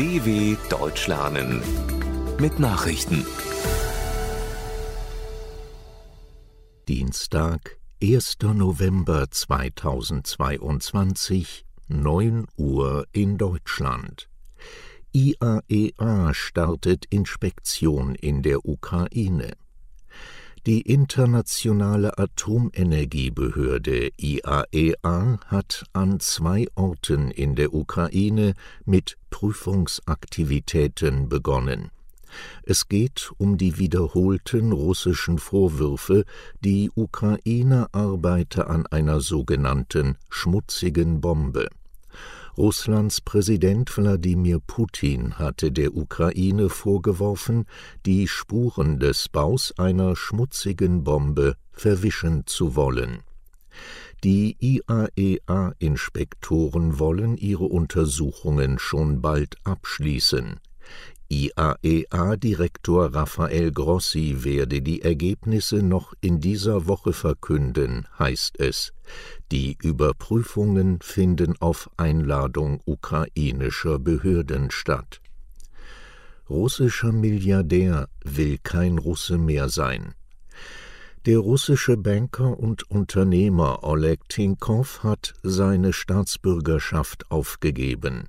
DW Deutsch lernen mit Nachrichten. Dienstag, 1. November 2022, 9 Uhr in Deutschland. IAEA startet Inspektion in der Ukraine. Die Internationale Atomenergiebehörde IAEA hat an zwei Orten in der Ukraine mit Prüfungsaktivitäten begonnen. Es geht um die wiederholten russischen Vorwürfe, die Ukraine arbeite an einer sogenannten schmutzigen Bombe. Russlands Präsident Wladimir Putin hatte der Ukraine vorgeworfen, die Spuren des Baus einer schmutzigen Bombe verwischen zu wollen. Die IAEA-Inspektoren wollen ihre Untersuchungen schon bald abschließen. IAEA-Direktor Rafael Grossi werde die Ergebnisse noch in dieser Woche verkünden, heißt es. Die Überprüfungen finden auf Einladung ukrainischer Behörden statt. Russischer Milliardär will kein Russe mehr sein. Der russische Banker und Unternehmer Oleg Tinkow hat seine Staatsbürgerschaft aufgegeben.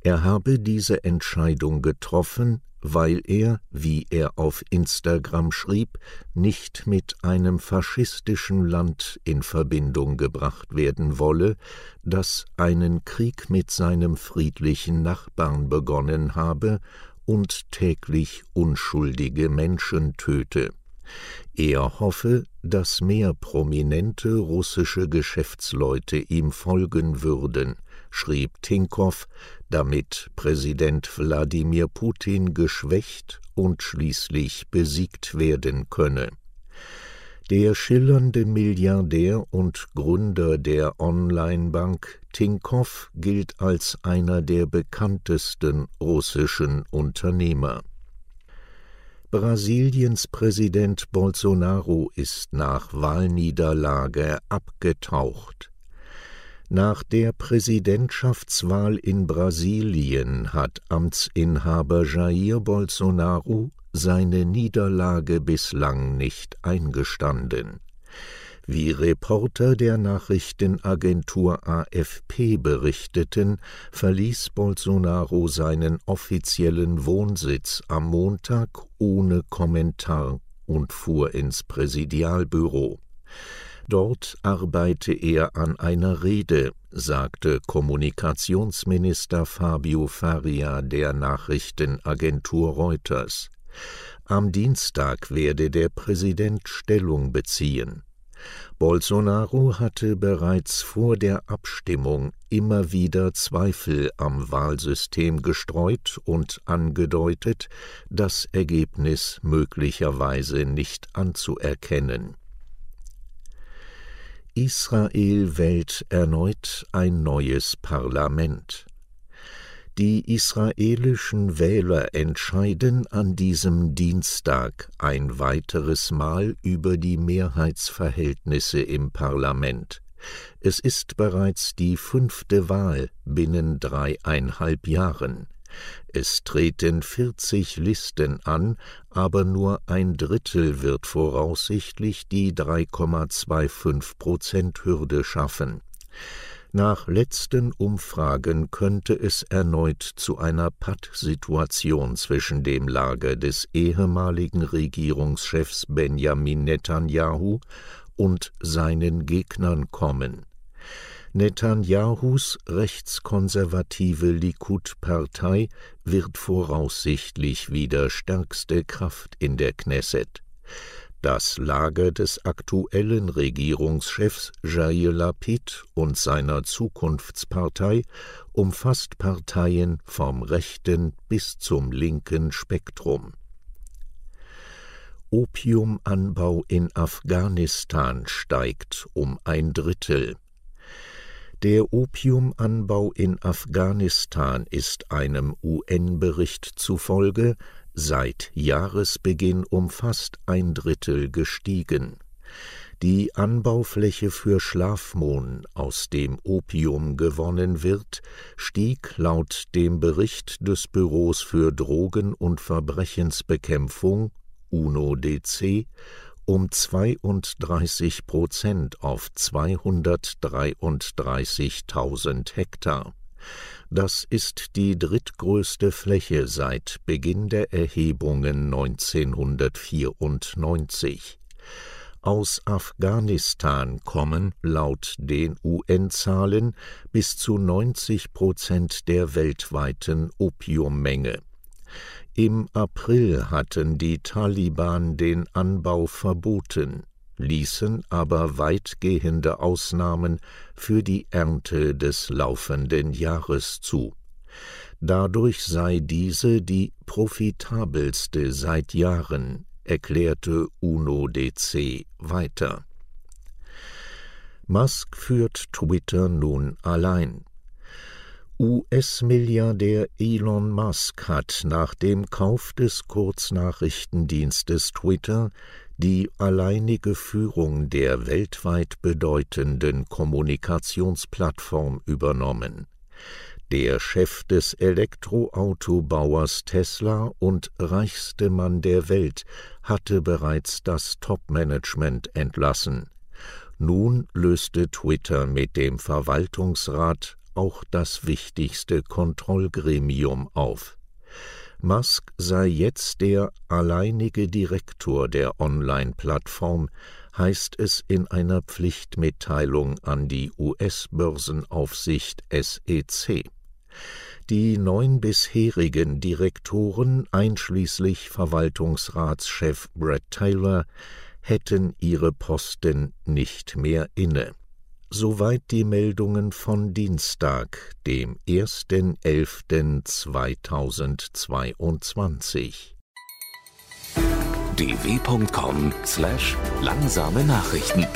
Er habe diese Entscheidung getroffen, weil er, wie er auf Instagram schrieb, nicht mit einem faschistischen Land in Verbindung gebracht werden wolle, das einen Krieg mit seinem friedlichen Nachbarn begonnen habe und täglich unschuldige Menschen töte. Er hoffe, dass mehr prominente russische Geschäftsleute ihm folgen würden, schrieb Tinkow, damit Präsident Wladimir Putin geschwächt und schließlich besiegt werden könne. Der schillernde Milliardär und Gründer der Online-Bank Tinkoff gilt als einer der bekanntesten russischen Unternehmer. Brasiliens Präsident Bolsonaro ist nach Wahlniederlage abgetaucht. Nach der Präsidentschaftswahl in Brasilien hat Amtsinhaber Jair Bolsonaro seine Niederlage bislang nicht eingestanden. Wie Reporter der Nachrichtenagentur AFP berichteten, verließ Bolsonaro seinen offiziellen Wohnsitz am Montag ohne Kommentar und fuhr ins Präsidialbüro. Dort arbeite er an einer Rede, sagte Kommunikationsminister Fabio Faria der Nachrichtenagentur Reuters. Am Dienstag werde der Präsident Stellung beziehen. Bolsonaro hatte bereits vor der Abstimmung immer wieder Zweifel am Wahlsystem gestreut und angedeutet, das Ergebnis möglicherweise nicht anzuerkennen. Israel wählt erneut ein neues Parlament. Die israelischen Wähler entscheiden an diesem Dienstag ein weiteres Mal über die Mehrheitsverhältnisse im Parlament. Es ist bereits die fünfte Wahl binnen dreieinhalb Jahren. Es treten 40 Listen an, aber nur ein Drittel wird voraussichtlich die 3,25 Prozent Hürde schaffen. Nach letzten Umfragen könnte es erneut zu einer Pattsituation zwischen dem Lager des ehemaligen Regierungschefs Benjamin Netanyahu und seinen Gegnern kommen. Netanyahus rechtskonservative Likud-Partei wird voraussichtlich wieder stärkste Kraft in der Knesset. Das Lager des aktuellen Regierungschefs Jair Lapid und seiner Zukunftspartei umfasst Parteien vom rechten bis zum linken Spektrum. Opiumanbau in Afghanistan steigt um ein Drittel. Der Opiumanbau in Afghanistan ist einem UN-Bericht zufolge seit Jahresbeginn um fast ein Drittel gestiegen. Die Anbaufläche für Schlafmohn, aus dem Opium gewonnen wird, stieg laut dem Bericht des Büros für Drogen- und Verbrechensbekämpfung UNO-DC um 32 Prozent auf 233.000 Hektar. Das ist die drittgrößte Fläche seit Beginn der Erhebungen 1994. Aus Afghanistan kommen laut den UN-Zahlen bis zu 90 Prozent der weltweiten Opiummenge. Im April hatten die Taliban den Anbau verboten, ließen aber weitgehende Ausnahmen für die Ernte des laufenden Jahres zu. Dadurch sei diese die profitabelste seit Jahren, erklärte UNO-DC weiter. Musk führt Twitter nun allein. US-Milliardär Elon Musk hat nach dem Kauf des Kurznachrichtendienstes Twitter die alleinige Führung der weltweit bedeutenden Kommunikationsplattform übernommen. Der Chef des Elektroautobauers Tesla und reichste Mann der Welt hatte bereits das Top-Management entlassen. Nun löste Twitter mit dem Verwaltungsrat auch das wichtigste Kontrollgremium auf. Musk sei jetzt der alleinige Direktor der Online-Plattform, heißt es in einer Pflichtmitteilung an die US-Börsenaufsicht SEC. Die neun bisherigen Direktoren einschließlich Verwaltungsratschef Brett Taylor hätten ihre Posten nicht mehr inne. Soweit die Meldungen von Dienstag, dem 1.11.2022. dw.com/langsame Nachrichten